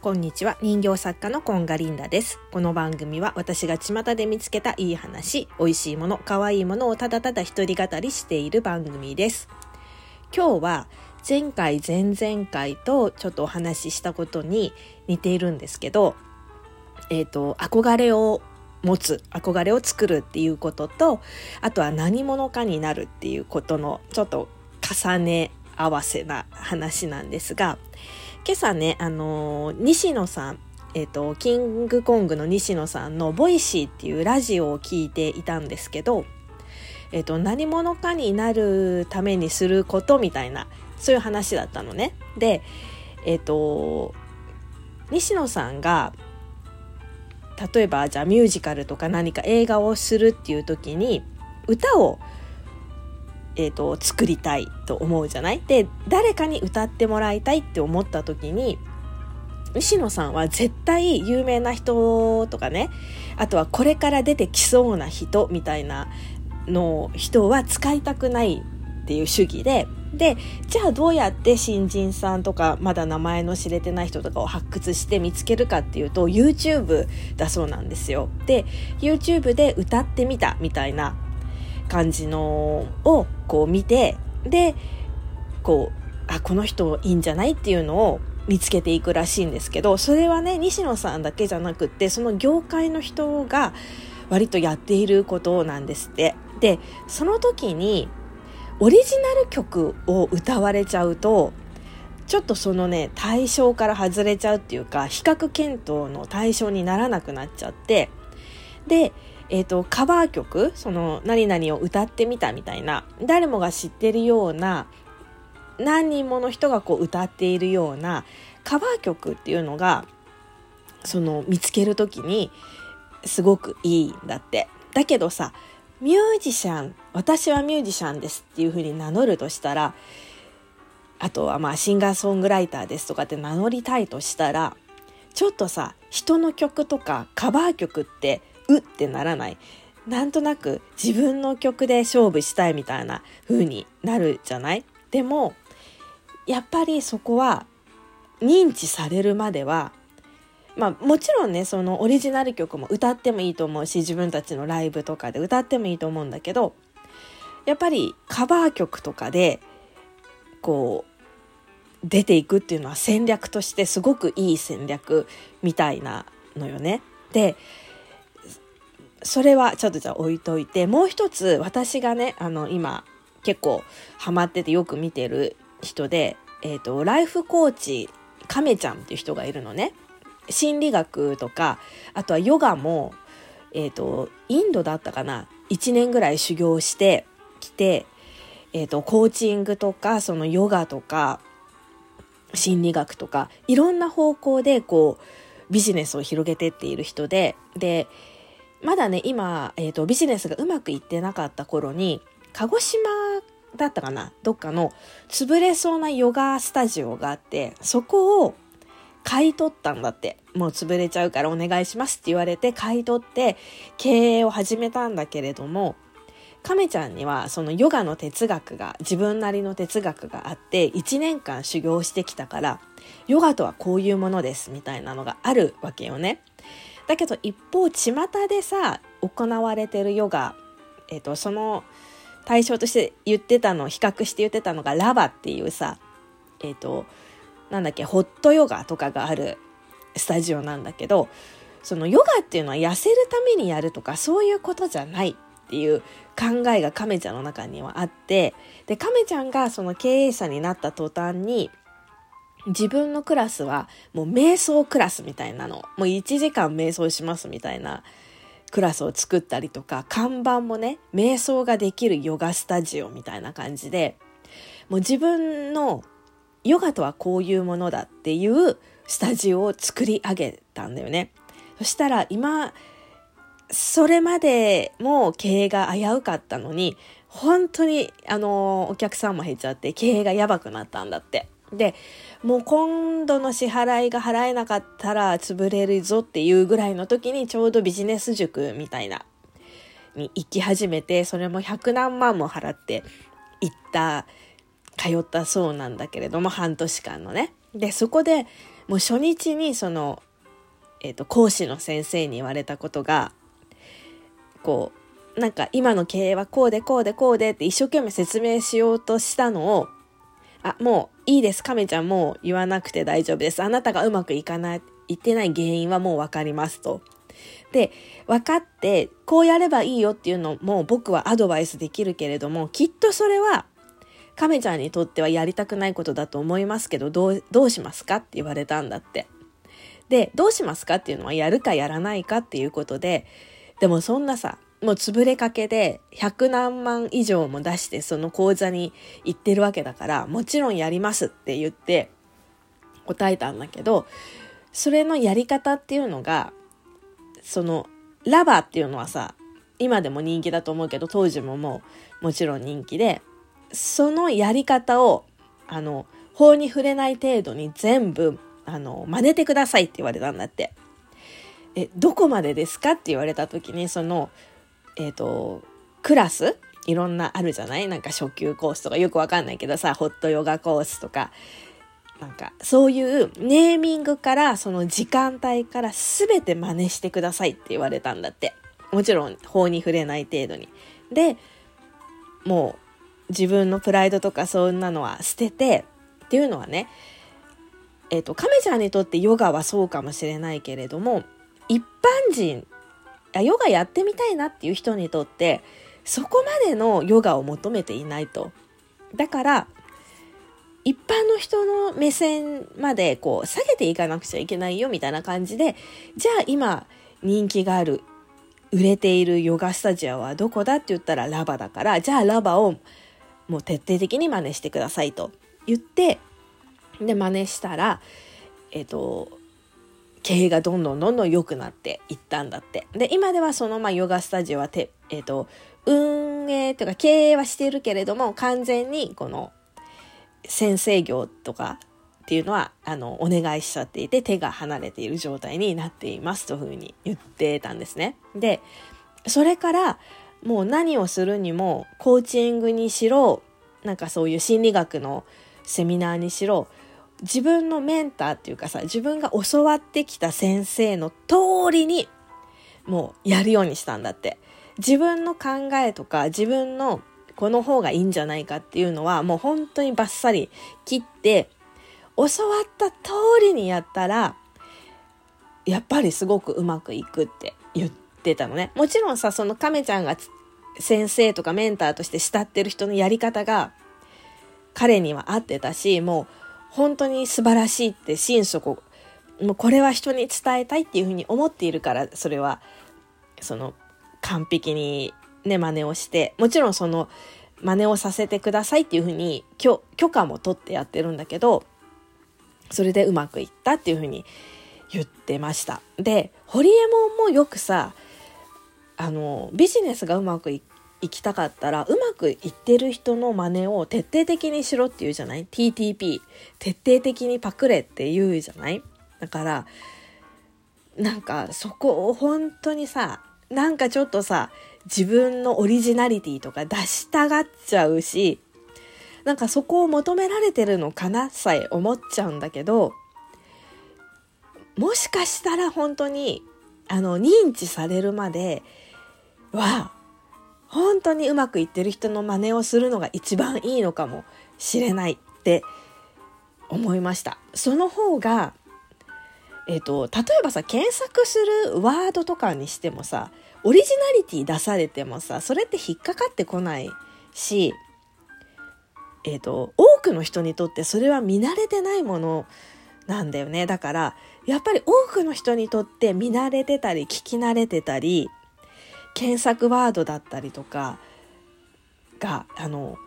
こんにちは。人形作家のコンガリンダです。この番組は私が巷で見つけたいい話美味しいもの可愛いものをただただ一人語りしている番組です。今日は前回前々回とちょっとお話ししたことに似ているんですけどえっ、ー、と憧れを持つ憧れを作るっていうこととあとは何者かになるっていうことのちょっと重ね合わせな話なんですが今朝ね、あのー、西野さん、えっ、ー、と、キングコングの西野さんの Voicy っていうラジオを聞いていたんですけど、えっ、ー、と、何者かになるためにすることみたいな、そういう話だったのね。で、えっ、と、西野さんが、例えばじゃあミュージカルとか何か映画をするっていう時に歌をえーと、作りたいと思うじゃない？で誰かに歌ってもらいたいって思った時に西野さんは絶対有名な人とかねあとはこれから出てきそうな人みたいなの人は使いたくないっていう主義ででじゃあどうやって新人さんとかまだ名前の知れてない人とかを発掘して見つけるかっていうと YouTube だそうなんですよ。で YouTube で歌ってみたみたいな感じのをこう見てでこうあこの人いいんじゃないっていうのを見つけていくらしいんですけどそれはね西野さんだけじゃなくってその業界の人が割とやっていることなんですって。でその時にオリジナル曲を歌われちゃうとちょっとそのね対象から外れちゃうっていうか比較検討の対象にならなくなっちゃってでえっ、ー、と、カバー曲、その、何々を歌ってみたみたいな、誰もが知ってるような、何人もの人がこう歌っているようなカバー曲っていうのが、その、見つける時に、すごくいいんだって。だけどさ、ミュージシャン、私はミュージシャンですっていうふうに名乗るとしたら、あとはまあシンガーソングライターですとかって名乗りたいとしたら、ちょっとさ、人の曲とかカバー曲ってうってならない。なんとなく自分の曲で勝負したいみたいな風になるじゃない？でも、やっぱりそこは認知されるまでは、まあもちろんね、そのオリジナル曲も歌ってもいいと思うし、自分たちのライブとかで歌ってもいいと思うんだけど、やっぱりカバー曲とかで、こう、出ていくっていうのは戦略としてすごくいい戦略みたいなのよね。で、それはちょっとじゃあ置いといて、もう一つ私がね、あの今結構ハマっててよく見てる人で、えっ、ー、と、ライフコーチ、亀ちゃんっていう人がいるのね。心理学とか、あとはヨガも、えっ、ー、と、インドだったかな ?1 年ぐらい修行してきて、えっ、ー、と、コーチングとか、そのヨガとか、心理学とか、いろんな方向でこう、ビジネスを広げてっている人で、で、まだね、今、え、ー、と、ビジネスがうまくいってなかった頃に、鹿児島だったかなどっかの潰れそうなヨガスタジオがあって、そこを買い取ったんだって。もう潰れちゃうからお願いしますって言われて買い取って経営を始めたんだけれども、亀ちゃんにはそのヨガの哲学が自分なりの哲学があって1年間修行してきたからヨガとはこういうものですみたいなのがあるわけよね。だけど一方巷でさ行われてるヨガ、えーと、その対象として言ってたの比較して言ってたのがラバっていうさえっ、ー、となんだっけホットヨガとかがあるスタジオなんだけどそのヨガっていうのは痩せるためにやるとかそういうことじゃないっていう考えが亀ちゃんの中にはあってで亀ちゃんがその経営者になった途端に自分のクラスはもう瞑想クラスみたいなのもう1時間瞑想しますみたいなクラスを作ったりとか看板もね瞑想ができるヨガスタジオみたいな感じでもう自分のヨガとはこういうものだっていうスタジオを作り上げたんだよね。そしたら今それまでも経営が危うかったのに本当にあのお客さんも減っちゃって経営がやばくなったんだって。でもう今度の支払いが払えなかったら潰れるぞっていうぐらいの時にちょうどビジネス塾みたいなに行き始めてそれも100何万も払って行った通ったそうなんだけれども半年間のね。でそこでもう初日にその、えーと、講師の先生に言われたことがこうなんか今の経営はこうでこうでこうでって一生懸命説明しようとしたのをあもういいです亀ちゃんもう言わなくて大丈夫ですあなたがうまくいかないいってない原因はもう分かりますと。で分かってこうやればいいよっていうのも僕はアドバイスできるけれどもきっとそれは亀ちゃんにとってはやりたくないことだと思いますけどどうどうしますかって言われたんだって。でどうしますかっていうのはやるかやらないかっていうことででもそんなさもう潰れかけで100何万以上も出してその講座に行ってるわけだからもちろんやりますって言って答えたんだけどそれのやり方っていうのがそのラバーっていうのはさ今でも人気だと思うけど当時ももうもちろん人気でそのやり方をあの法に触れない程度に全部あの真似てくださいって言われたんだって。えどこまでですかって言われた時にそのえっ、ー、とクラス？いろんなあるじゃない？なんか初級コースとかよくわかんないけどさホットヨガコースとか。なんかそういうネーミングからその時間帯から全て真似してくださいって言われたんだって。もちろん法に触れない程度に。でもう自分のプライドとかそんなのは捨ててっていうのはねえっ、ー、と亀ちゃんにとってヨガはそうかもしれないけれども一般人ヨガやってみたいなっていう人にとってそこまでのヨガを求めていないと。だから一般の人の目線までこう下げていかなくちゃいけないよみたいな感じでじゃあ今人気がある売れているヨガスタジオはどこだって言ったらラバだからじゃあラバをもう徹底的に真似してくださいと言ってで真似したらえっ、ー、と経営がどんどんどんどん良くなっていったんだってで今ではそのまあヨガスタジオはて、えっ、ー、と運営というか経営はしてるけれども完全にこの先生業とかっていうのはあのお願いしちゃっていて手が離れている状態になっていますというふうに言ってたんですね。でそれからもう何をするにもコーチングにしろなんかそういう心理学のセミナーにしろ自分のメンターっていうかさ自分が教わってきた先生の通りにもうやるようにしたんだって自分の考えとか自分のこの方がいいんじゃないかっていうのはもう本当にバッサリ切って教わった通りにやったらやっぱりすごくうまくいくって言ってたのね。もちろんさその亀ちゃんが先生とかメンターとして慕ってる人のやり方が彼には合ってたしもう本当に素晴らしいって心底もうこれは人に伝えたいっていうふうに思っているからそれはその完璧にね、真似をして、もちろんその真似をさせてくださいっていうふうに許可も取ってやってるんだけど、それでうまくいったっていうふうに言ってました。で、ホリエモンもよくさ、あの、ビジネスがうまくいきたかったらうまくいってる人の真似を徹底的にしろって言うじゃない ?TTP 徹底的にパクれって言うじゃない？だからなんかそこを本当にさなんかちょっとさ自分のオリジナリティとか出したがっちゃうしなんかそこを求められてるのかな？さえ思っちゃうんだけどもしかしたら本当にあの認知されるまでは本当にうまくいってる人の真似をするのが一番いいのかもしれないって思いました。その方がえっ、ー、と例えばさ検索するワードとかにしてもさオリジナリティ出されてもさそれって引っかかってこないしえっ、ー、と多くの人にとってそれは見慣れてないものなんだよねだからやっぱり多くの人にとって見慣れてたり聞き慣れてたり検索ワードだったりとかがあの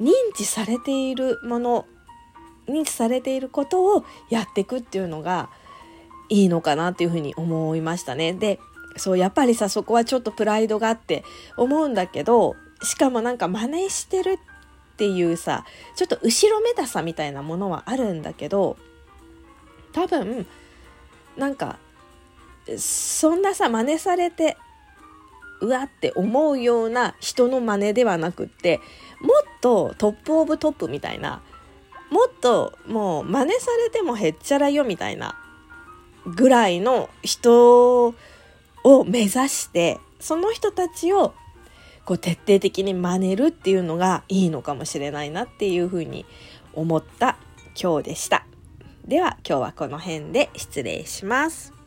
認知されているもの認知されていることをやっていくっていうのがいいのかなっていうふうに思いましたね。でそうやっぱりさそこはちょっとプライドがあって思うんだけどしかもなんか真似してるっていうさちょっと後ろめたさみたいなものはあるんだけど多分なんかそんなさ真似されてうわって思うような人の真似ではなくってもっとトップオブトップみたいなもっともう真似されてもへっちゃらよみたいなぐらいの人を目指してその人たちをこう徹底的に真似るっていうのがいいのかもしれないなっていうふうに思った今日でした。では今日はこの辺で失礼します。